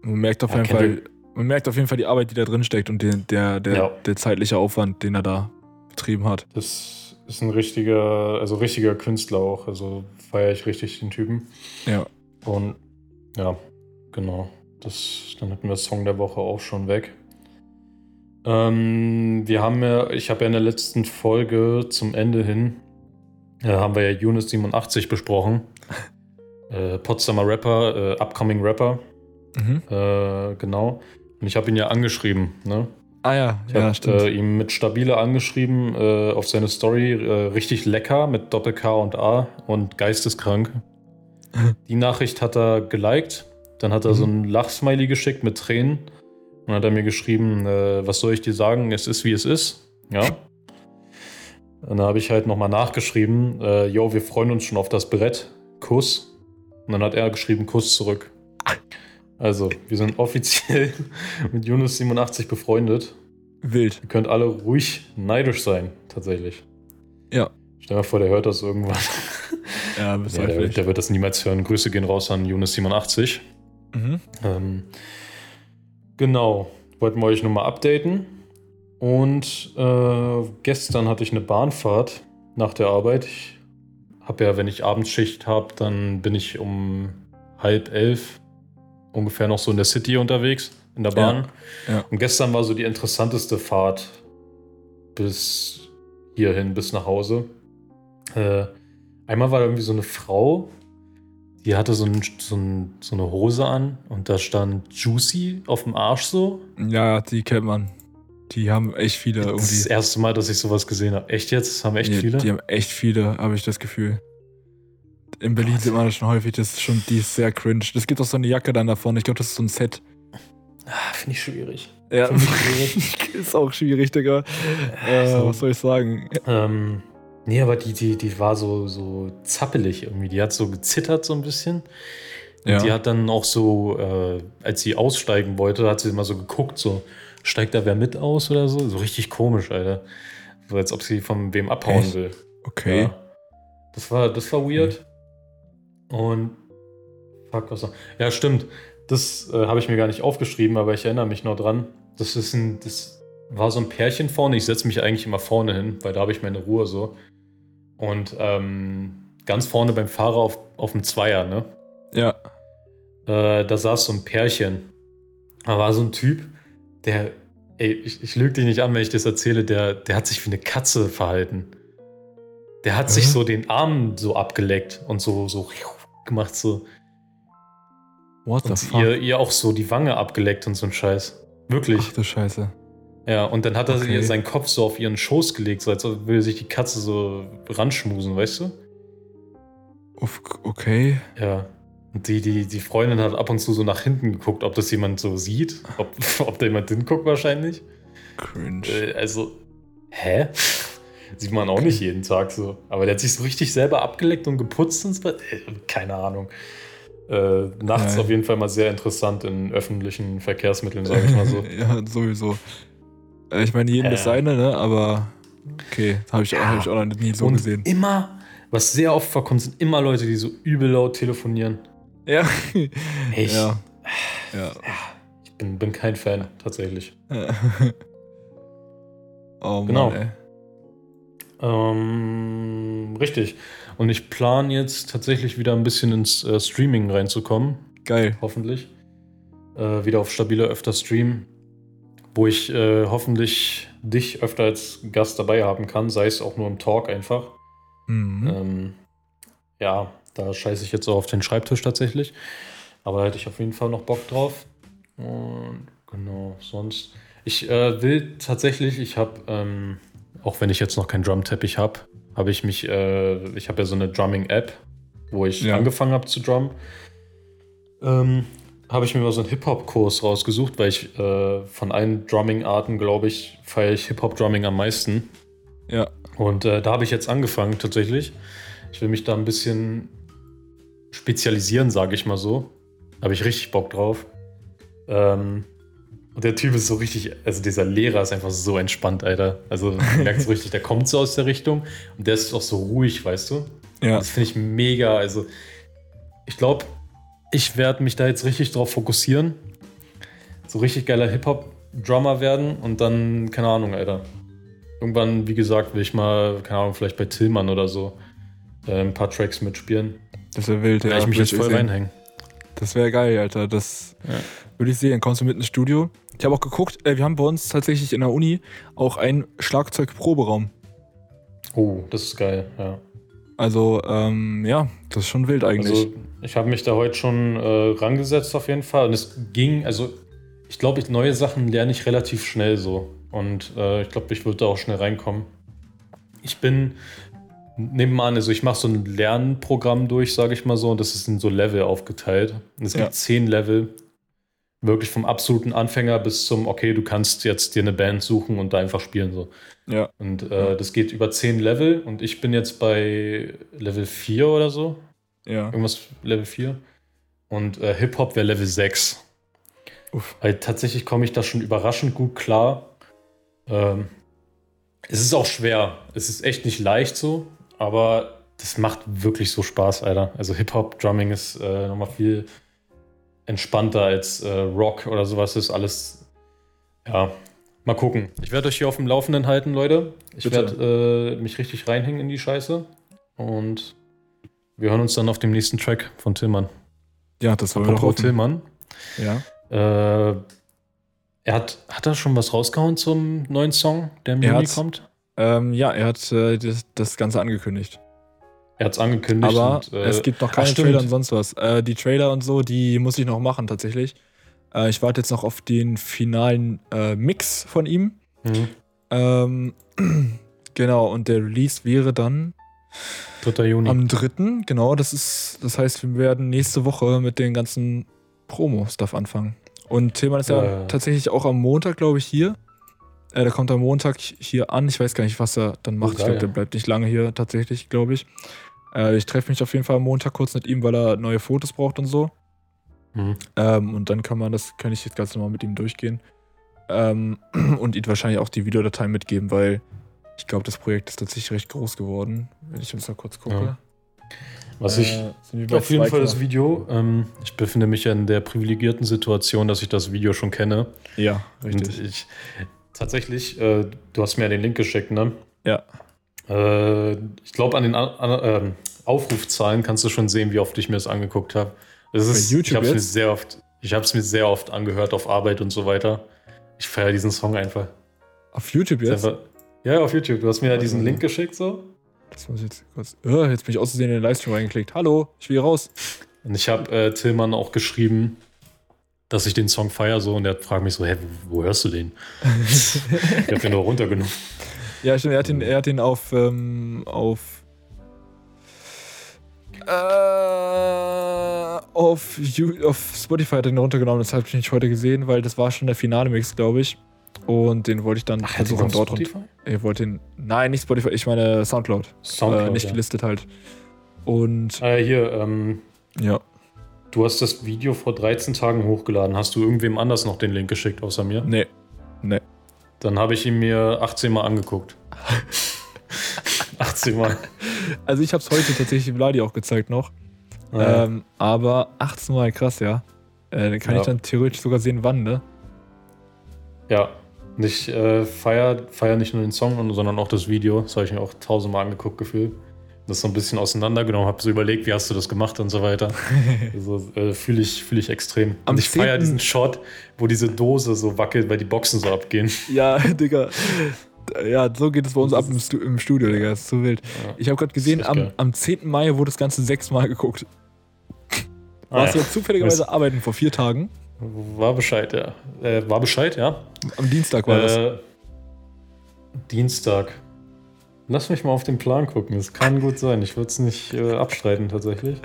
Man merkt auf Ja, jeden Fall, man merkt auf jeden Fall die Arbeit, die da drin steckt und den, der, der, Ja. der zeitliche Aufwand, den er da betrieben hat. Das ist ein richtiger, also richtiger Künstler auch. Also feiere ich richtig den Typen. Ja. Und ja, genau. Das, dann hatten wir Song der Woche auch schon weg. Ähm, wir haben ja, ich habe ja in der letzten Folge zum Ende hin, äh, haben wir ja Yunus 87 besprochen. äh, Potsdamer Rapper, äh, Upcoming Rapper, Mhm. äh, genau. Und ich habe ihn ja angeschrieben, ne? Ah ja, Ich ja, habe stimmt. äh, ihm mit Stabile angeschrieben äh, auf seine Story, äh, richtig lecker mit Doppel K und A und geisteskrank. Die Nachricht hat er geliked. Dann hat er Mhm. so ein Lachsmiley geschickt mit Tränen. Und dann hat er mir geschrieben, äh, was soll ich dir sagen, es ist wie es ist. Ja. Und dann habe ich halt nochmal nachgeschrieben, äh, yo, wir freuen uns schon auf das Brett. Kuss. Und dann hat er geschrieben, Kuss zurück. Also, wir sind offiziell mit Yunus 87 befreundet. Wild. Ihr könnt alle ruhig neidisch sein, tatsächlich. Ja. Stell dir mal vor, der hört das irgendwann. Ja, Nee, der, bezweifle der wird das niemals hören. Grüße gehen raus an Yunus 87. Mhm. Ähm, genau, wollten wir euch nur mal updaten. Und äh, gestern hatte ich eine Bahnfahrt nach der Arbeit. Ich habe ja, wenn ich Abendschicht habe, dann bin ich um halb elf ungefähr noch so in der City unterwegs, in der Bahn. Ja, ja. Und gestern war so die interessanteste Fahrt bis hierhin, bis nach Hause. Äh, einmal war da irgendwie so eine Frau, die hatte so, ein, so, ein, so eine Hose an und da stand Juicy auf dem Arsch so. Ja, die kennt man. Die haben echt viele Das ist das erste Mal, dass ich sowas gesehen habe. Echt jetzt? Haben echt die, viele? Die haben echt viele, habe ich das Gefühl. In Berlin sieht man das schon häufig, das ist schon, die ist sehr cringe. Das gibt auch so eine Jacke dann davon. Ich glaube, das ist so ein Set. Ah, Finde ich schwierig. Ja, Find ich ist auch schwierig, Digga. Äh, so. was soll ich sagen? Ähm, nee, aber die, die, die war so, so zappelig irgendwie. Die hat so gezittert so ein bisschen. Und Ja. die hat dann auch so, äh, als sie aussteigen wollte, hat sie immer so geguckt, so, steigt da wer mit aus oder so. So richtig komisch, Alter. So als ob sie von wem abhauen Echt? will. Okay. Ja. Das war, das war weird. Und fuck, was noch? Ja, stimmt. Das äh, habe ich mir gar nicht aufgeschrieben, aber ich erinnere mich noch dran. Das ist ein, das war so ein Pärchen vorne. Ich setze mich eigentlich immer vorne hin, weil da habe ich meine Ruhe so. Und ähm, ganz vorne beim Fahrer auf, auf dem Zweier, ne? Ja. Äh, da saß so ein Pärchen. Da war so ein Typ, der, ey, ich, ich lüge dich nicht an, wenn ich das erzähle, der, der hat sich wie eine Katze verhalten. Der hat sich Hä? so den Arm so abgeleckt und so, so gemacht, so. What the Und fuck? ihr, ihr auch so die Wange abgeleckt und so ein Scheiß. Wirklich. Ach du Scheiße. Ja, und dann hat er Okay. ihr seinen Kopf so auf ihren Schoß gelegt, so als würde sich die Katze so ranschmusen, weißt du? Okay. Ja. Und die, die, die Freundin hat ab und zu so nach hinten geguckt, ob das jemand so sieht. Ob, ob da jemand hinguckt wahrscheinlich. Cringe. Äh, also, hä? Sieht man auch nicht jeden Tag so. Aber der hat sich so richtig selber abgeleckt und geputzt und so. Äh, keine Ahnung. Äh, nachts Ja. auf jeden Fall mal sehr interessant in öffentlichen Verkehrsmitteln, sage ich mal so. ja, sowieso. Äh, Ich meine, jedem das Äh. seine, ne? Aber okay, habe ich, Ja. hab ich auch noch nie so und gesehen. immer, was sehr oft vorkommt, sind immer Leute, die so übel laut telefonieren. Ja. Ich, Ja. Ja. ich bin, bin kein Fan, tatsächlich. oh Mann, Genau. ey. Ähm, richtig. Und ich plane jetzt tatsächlich wieder ein bisschen ins äh, Streaming reinzukommen. Geil. hoffentlich. Äh, wieder auf stabiler öfter Stream, wo ich äh, hoffentlich dich öfter als Gast dabei haben kann, sei es auch nur im Talk einfach. Mhm. Ähm, ja, da scheiße ich jetzt auch auf den Schreibtisch tatsächlich. Aber da hätte ich auf jeden Fall noch Bock drauf. Und genau, sonst. Ich äh, will tatsächlich, ich habe, ähm, auch wenn ich jetzt noch keinen Drum-Teppich habe, habe ich mich, äh, ich habe ja so eine Drumming-App, wo ich Ja. angefangen habe zu drummen. Ähm, habe ich mir mal so einen Hip-Hop-Kurs rausgesucht, weil ich äh, von allen Drumming-Arten, glaube ich, feiere ich Hip-Hop-Drumming am meisten. Ja. Und äh, da habe ich jetzt angefangen tatsächlich. Ich will mich da ein bisschen spezialisieren, sage ich mal so. Habe ich richtig Bock drauf. Ähm, und der Typ ist so richtig, also dieser Lehrer ist einfach so entspannt, Alter. Also man merkt so richtig, der kommt so aus der Richtung und der ist auch so ruhig, weißt du? Ja. Das finde ich mega. Also ich glaube, ich werde mich da jetzt richtig drauf fokussieren. So richtig geiler Hip-Hop-Drummer werden und dann, keine Ahnung, Alter. Irgendwann, wie gesagt, will ich mal, keine Ahnung, vielleicht bei Tillmann oder so äh, ein paar Tracks mitspielen. Das wäre wild, Ja, ja. ich mich jetzt voll sehen. reinhängen. Das wäre geil, Alter. Das Ja. würde ich sehen. Kommst du mit ins Studio? Ich habe auch geguckt, äh, wir haben bei uns tatsächlich in der Uni auch einen Schlagzeugproberaum. Oh, das ist geil, ja. Also, ähm, ja, das ist schon wild eigentlich. Also, ich habe mich da heute schon äh, rangesetzt auf jeden Fall. Und es ging, also, ich glaube, ich, neue Sachen lerne ich relativ schnell so. Und äh, ich glaube, ich würde da auch schnell reinkommen. Ich bin, nehmen wir an, also ich mache so ein Lernprogramm durch, sage ich mal so, und das ist in so Level aufgeteilt. Und es Ja. gibt zehn Level, wirklich vom absoluten Anfänger bis zum, okay, du kannst jetzt dir eine Band suchen und da einfach spielen so. ja. Und äh, das geht über zehn Level und ich bin jetzt bei Level 4 oder so. Ja. Irgendwas Level 4. Und äh, Hip-Hop wäre Level 6. Uff. Weil tatsächlich komme ich da schon überraschend gut klar. Ähm, es ist auch schwer. Es ist echt nicht leicht so, aber das macht wirklich so Spaß, Alter. Also Hip-Hop-Drumming ist äh, nochmal viel entspannter als äh, Rock oder sowas. Ist alles, ja, mal gucken. Ich werde euch hier auf dem Laufenden halten, Leute. Ich werde äh, mich richtig reinhängen in die Scheiße. Und wir hören uns dann auf dem nächsten Track von Tillmann. Ja, das doch Apropos. Tillmann. Ja. Äh, er hat, hat er schon was rausgehauen zum neuen Song, der im Juni kommt? Ähm, ja, er hat äh, das, das Ganze angekündigt. Er hat es angekündigt. Aber und, äh, es gibt noch keine ach, stimmt. Trailer und sonst was. Äh, die Trailer und so, die muss ich noch machen tatsächlich. Äh, ich warte jetzt noch auf den finalen äh, Mix von ihm. Mhm. Ähm, genau, und der Release wäre dann 3. Juni. am 3. Genau, das ist, das heißt, wir werden nächste Woche mit den ganzen Promo-Stuff anfangen. Und Tillmann ist ja, Ja. tatsächlich auch am Montag, glaube ich, hier. Äh, der kommt am Montag hier an. Ich weiß gar nicht, was er dann macht. ich geil. glaube, der bleibt nicht lange hier tatsächlich, glaube ich. Äh, ich treffe mich auf jeden Fall am Montag kurz mit ihm, weil er neue Fotos braucht und so. Mhm. Ähm, und dann kann man das, kann ich jetzt ganz normal mit ihm durchgehen. Ähm, und ihm wahrscheinlich auch die Videodatei mitgeben, weil ich glaube, das Projekt ist tatsächlich recht groß geworden. Wenn ich jetzt mal kurz gucke. Ja. Was ich Äh, wir bei auf jeden Fall das 2,8. Video, ähm, ich befinde mich ja in der privilegierten Situation, dass ich das Video schon kenne. Ja, Und richtig. ich tatsächlich, äh, du hast mir ja den Link geschickt, ne? Ja. Äh, ich glaube, an den an, an, ähm, Aufrufzahlen kannst du schon sehen, wie oft ich mir das angeguckt habe. Das ist, ich habe es mir sehr oft, ich habe es mir sehr oft angehört auf Arbeit und so weiter. Ich feiere diesen Song einfach. Auf YouTube jetzt? einfach ja, auf YouTube. Du hast mir ja diesen Link geschickt so. Das muss jetzt kurz. Oh, jetzt bin ich aus Versehen in den Livestream reingeklickt. Hallo, ich will hier raus. Und ich habe äh, Tillmann auch geschrieben, dass ich den Song feiere so und der fragt mich so, hä, wo, wo hörst du den? ich habe den nur runtergenommen. Ja, stimmt, er hat den, er hat den auf, ähm, auf, äh, auf, You- auf Spotify hat er den runtergenommen, das habe ich nicht heute gesehen, weil das war schon der finale Mix, glaube ich. Und den wollte ich dann versuchen auf dort runter. Spotify? Ich wollte den, nein, nicht Spotify, ich meine Soundcloud. Soundcloud, äh, nicht ja. gelistet halt. Und, Äh, hier, ähm, ja. du hast das Video vor 13 Tagen hochgeladen. Hast du irgendwem anders noch den Link geschickt, außer mir? Nee, nee. Dann habe ich ihn mir 18 Mal angeguckt. 18 Mal. Also ich habe es heute tatsächlich Vladi auch gezeigt noch. Ja. Ähm, aber 18 Mal krass, ja. Äh, dann kann Ja. ich dann theoretisch sogar sehen, wann, ne? ja. Und ich äh, feier, feier nicht nur den Song, sondern auch das Video. Das habe ich mir auch tausendmal angeguckt gefühlt. Das so ein bisschen auseinandergenommen, habe so überlegt, wie hast du das gemacht und so weiter. Also äh, fühle ich, fühl ich extrem. Am und ich feiere 10. diesen Shot, wo diese Dose so wackelt, weil die Boxen so abgehen. Ja, Digga. Ja, so geht es bei uns ab im, Stu im Studio, Digga. Das ist so wild. Ja. Ich habe gerade gesehen, Das am, geil. am 10. Mai wurde das Ganze sechsmal geguckt. Ah, Warst du ja. jetzt zufälligerweise arbeiten vor vier Tagen? War Bescheid, ja. Äh, war Bescheid, ja. Am Dienstag war das. Äh, Dienstag. Lass mich mal auf den Plan gucken. Es kann gut sein. Ich würde es nicht äh, abstreiten, tatsächlich.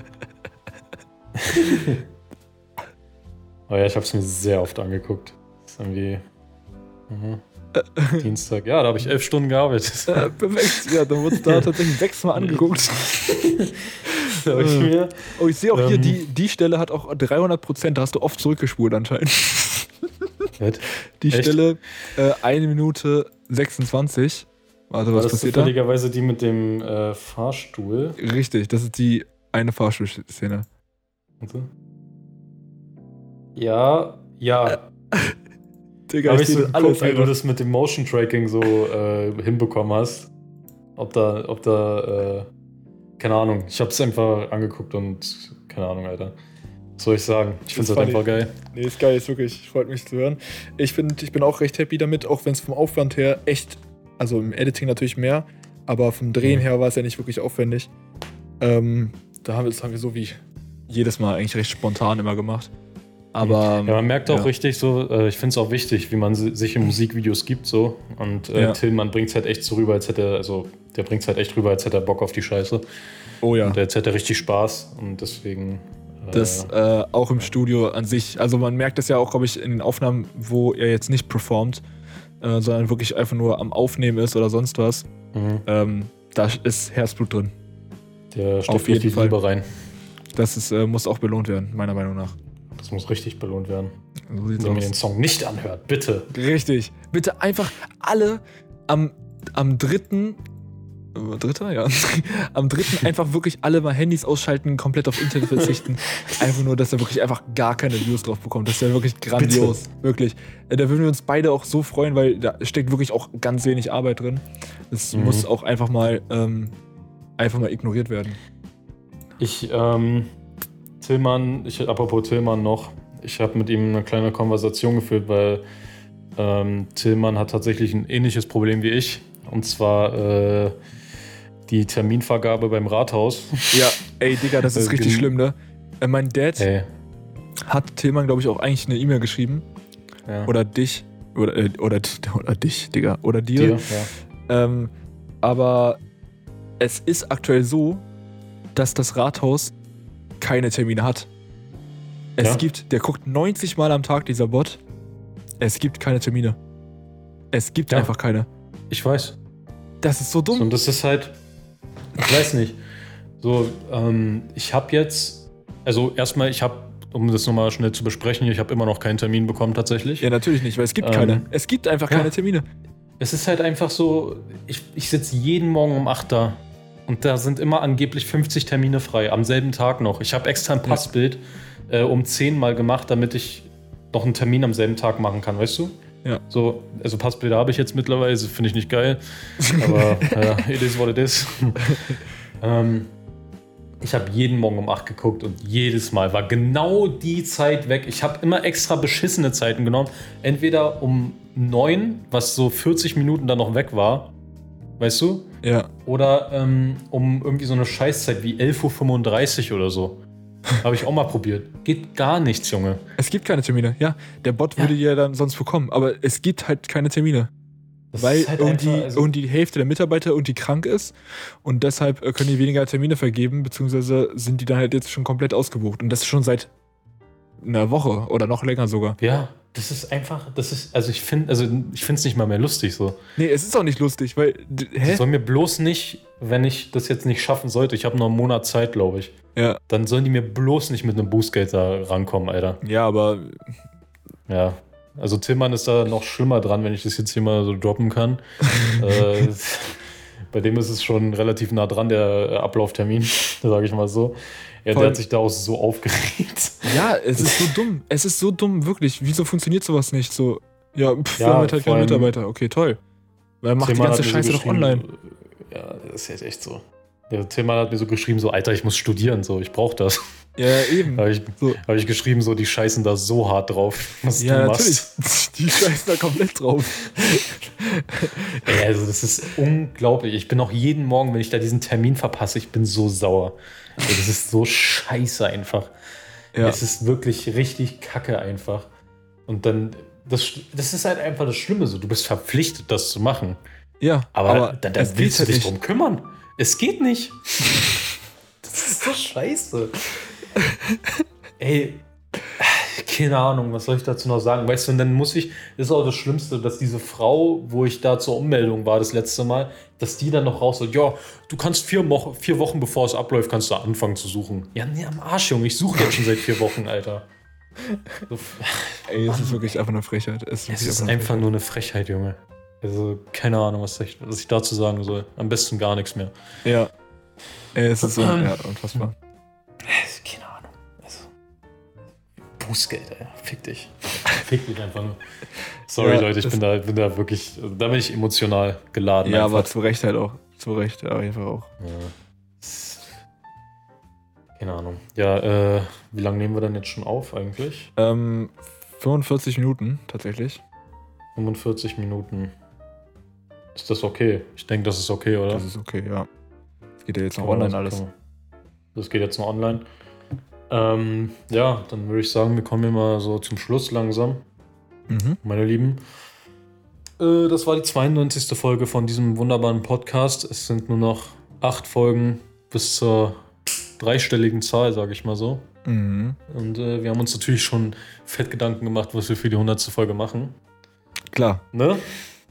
Aber ja, ich habe es mir sehr oft angeguckt. Das ist irgendwie. Mhm. Dienstag. Ja, da habe ich elf Stunden gearbeitet. Äh, perfekt. Ja, dann wurde es da tatsächlich sechsmal angeguckt. Da ich mir, Oh, ich sehe auch hier, Ähm. die, die Stelle hat auch 300 Prozent. Da hast du oft zurückgespult anscheinend. Die Echt? Stelle äh, 1 Minute 26. Warte, War was das passiert da? zufälligerweise die mit dem äh, Fahrstuhl? Richtig, das ist die eine Fahrstuhlszene. Warte. Ja, ja. Digga, Habe ich so geguckt, wie du das mit dem Motion Tracking so äh, hinbekommen hast. Ob da, ob da, äh, keine Ahnung. Ich habe es einfach angeguckt und keine Ahnung, Alter. Was soll ich sagen? Ich finde es halt einfach geil. Nee, ist geil, ist wirklich, freut mich zu hören. Ich, find, ich bin auch recht happy damit, auch wenn es vom Aufwand her echt, also im Editing natürlich mehr, aber vom Drehen Mhm. her war es ja nicht wirklich aufwendig. Ähm, da haben wir, das haben wir so wie jedes Mal eigentlich recht spontan immer gemacht. Aber Ja, man merkt auch ja. richtig so, äh, ich finde es auch wichtig, wie man si- sich in Musikvideos gibt so. Und äh, Ja. Tillmann bringt es halt echt so rüber, als hätte er, also der bringt es halt echt rüber, als hätte er Bock auf die Scheiße. oh ja. Und jetzt hätte er richtig Spaß und deswegen. Äh, Das äh, auch im Studio an sich, also man merkt das ja auch, glaube ich, in den Aufnahmen, wo er jetzt nicht performt, äh, sondern wirklich einfach nur am Aufnehmen ist oder sonst was, mhm. ähm, da ist Herzblut drin. Der steckt auf jeden Fall. Liebe rein. Das ist, äh, muss auch belohnt werden, meiner Meinung nach. Das muss richtig belohnt werden. So Wenn man den Song nicht anhört, bitte. Richtig. Bitte einfach alle am, am 3. Dritter, ja. Am dritten einfach wirklich alle mal Handys ausschalten, komplett auf Internet verzichten. einfach nur, dass er wirklich einfach gar keine Views drauf bekommt. Das wäre wirklich grandios. Wirklich. Äh, Da würden wir uns beide auch so freuen, weil da steckt wirklich auch ganz wenig Arbeit drin. Das Mhm. muss auch einfach mal, ähm, einfach mal ignoriert werden. Ich, ähm, Tillmann, ich, apropos Tillmann noch, ich habe mit ihm eine kleine Konversation geführt, weil ähm, Tillmann hat tatsächlich ein ähnliches Problem wie ich. Und zwar äh, die Terminvergabe beim Rathaus. Ja, ey, Digga, das ist Äh, richtig gen- schlimm, ne? Äh, mein Dad Ey, hat Tillmann, glaube ich, auch eigentlich eine E-Mail geschrieben. ja. Oder dich. Oder, äh, oder, oder dich, Digga. Oder dir. dir, ja. Ähm, aber es ist aktuell so, dass das Rathaus keine Termine hat. Es Ja. gibt, der guckt 90 Mal am Tag, dieser Bot. Es gibt keine Termine. Es gibt einfach keine. Ich weiß. Das ist so dumm. Und das ist halt, ich weiß nicht. So, ähm, ich habe jetzt, also erstmal, ich habe um das nochmal schnell zu besprechen, ich habe immer noch keinen Termin bekommen tatsächlich. Ja, natürlich nicht, weil es gibt Ähm, keine. Es gibt einfach ja. keine Termine. Es ist halt einfach so, ich, ich sitze jeden Morgen um 8 da und da sind immer angeblich 50 Termine frei, am selben Tag noch. Ich habe extra ein Passbild äh, um 10 mal gemacht, damit ich noch einen Termin am selben Tag machen kann, weißt du? Ja. So, also Passbilder habe ich jetzt mittlerweile, finde ich nicht geil. Aber ja, it is what it is. ähm, ich habe jeden Morgen um 8 geguckt und jedes Mal war genau die Zeit weg. Ich habe immer extra beschissene Zeiten genommen. Entweder um 9, was so 40 Minuten dann noch weg war, weißt du? Ja. Oder ähm, um irgendwie so eine Scheißzeit wie 11.35 Uhr oder so. Habe ich auch mal probiert. Geht gar nichts, Junge. Es gibt keine Termine. Ja, der Bot Ja. würde die ja dann sonst bekommen, aber es gibt halt keine Termine. Das weil halt irgendwie, einfach- also- irgendwie die Hälfte der Mitarbeiter irgendwie krank ist und deshalb äh, können die weniger Termine vergeben, beziehungsweise sind die dann halt jetzt schon komplett ausgebucht. Und das schon seit einer Woche oder noch länger sogar. Ja, das ist einfach, das ist, also ich finde, also ich finde es nicht mal mehr lustig so. Nee, es ist auch nicht lustig, weil. Hä? soll mir bloß nicht, wenn ich das jetzt nicht schaffen sollte, ich habe noch einen Monat Zeit, glaube ich, Ja. dann sollen die mir bloß nicht mit einem Boostgeld da rankommen, Alter. Ja, aber Ja. Also Tillmann ist da noch schlimmer dran, wenn ich das jetzt hier mal so droppen kann. äh, bei dem ist es schon relativ nah dran, der Ablauftermin, sage ich mal so. Ja, Voll. der hat sich da auch so aufgeregt. ja, es ist so dumm. Es ist so dumm, wirklich. Wieso funktioniert sowas nicht? So, ja, pff, Ja, wir haben halt vor keine Mitarbeiter. Okay, toll. Weil er macht die ganze Scheiße doch online. Ja, das ist jetzt echt so. Der Tillmann hat mir so geschrieben, so, Alter, ich muss studieren, so, ich brauche das. Ja, eben. Habe ich, So. hab ich geschrieben, so, die scheißen da so hart drauf, was Ja, du natürlich. machst. Die scheißen da komplett drauf. Ey, also das ist unglaublich. Ich bin auch jeden Morgen, wenn ich da diesen Termin verpasse, ich bin so sauer. Ey, das ist so scheiße einfach. Ja. Es ist wirklich richtig kacke einfach. Und dann, das, das ist halt einfach das Schlimme so. Du bist verpflichtet, das zu machen. Ja, Aber, dann, dann es willst du geht dich halt drum kümmern. Es geht nicht. das ist so scheiße. Ey, keine Ahnung, was soll ich dazu noch sagen? Weißt du, und dann muss ich, das ist auch das Schlimmste, dass diese Frau, wo ich da zur Ummeldung war das letzte Mal, dass die dann noch raus so, ja, du kannst vier, Mo vier Wochen bevor es abläuft, kannst du anfangen zu suchen. Ja, nee, am Arsch, Junge, ich suche jetzt schon seit vier Wochen, Alter. So, Ey, es ist wirklich einfach eine Frechheit. Es ist, es ist einfach nur eine Frechheit, Junge. Also, keine Ahnung, was ich, was ich dazu sagen soll. Am besten gar nichts mehr. Ja. Ey, es ist so, ja, unfassbar. Keine Ahnung. Also, Bußgeld, ey. Fick dich. Fick dich einfach nur. Sorry, Ja, Leute, ich bin da, bin da wirklich, also, da bin ich emotional geladen. Ja, einfach. aber zu Recht halt auch. Zu Recht, ja, einfach auch. Ja. Keine Ahnung. Ja, äh, wie lange nehmen wir denn jetzt schon auf eigentlich? Ähm, 45 Minuten tatsächlich. 45 Minuten. Ist das okay? Ich denke, das ist okay, oder? Das ist okay, ja. Es geht ja jetzt noch online das alles. Das geht jetzt noch online. Ähm, ja, dann würde ich sagen, wir kommen hier mal so zum Schluss langsam, Mhm. meine Lieben. Äh, das war die 92. Folge von diesem wunderbaren Podcast. Es sind nur noch acht Folgen bis zur dreistelligen Zahl, sage ich mal so. Mhm. Und äh, wir haben uns natürlich schon fett Gedanken gemacht, was wir für die 100. Folge machen. Klar. Ne?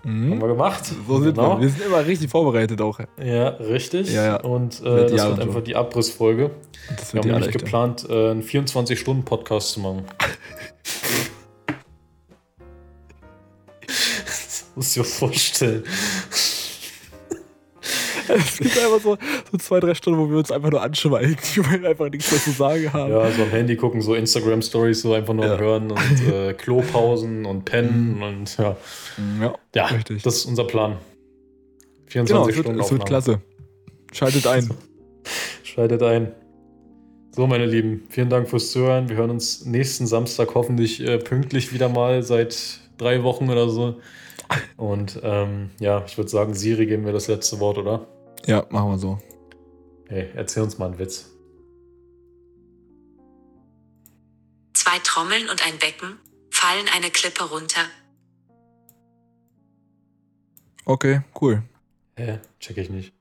Haben Mhm. wir gemacht. So sind Genau. wir. Wir sind immer richtig vorbereitet auch. Ja, richtig. Ja, ja. Und äh, das wird einfach die Abrissfolge. Wir haben nämlich geplant, äh, einen 24-Stunden-Podcast zu machen. das musst du dir vorstellen. Es gibt einfach so, so zwei, drei Stunden, wo wir uns einfach nur anschweigen, weil wir einfach nichts mehr zu sagen haben. Ja, so am Handy gucken, so Instagram-Stories, so einfach nur Ja. hören und äh, Klopausen und pennen und ja. Mhm, ja. Ja, Richtig. das ist unser Plan. 24 Genau, es wird, Stunden es wird klasse. Schaltet ein. Schaltet ein. So, meine Lieben, vielen Dank fürs Zuhören. Wir hören uns nächsten Samstag hoffentlich äh, pünktlich wieder mal seit drei Wochen oder so. Und ähm, ja, ich würde sagen, Siri geben wir das letzte Wort, oder? Ja, machen wir so. Hey, erzähl uns mal einen Witz. Zwei Trommeln und ein Becken, fallen eine Klippe runter. Okay, cool. Hä? Check ich nicht.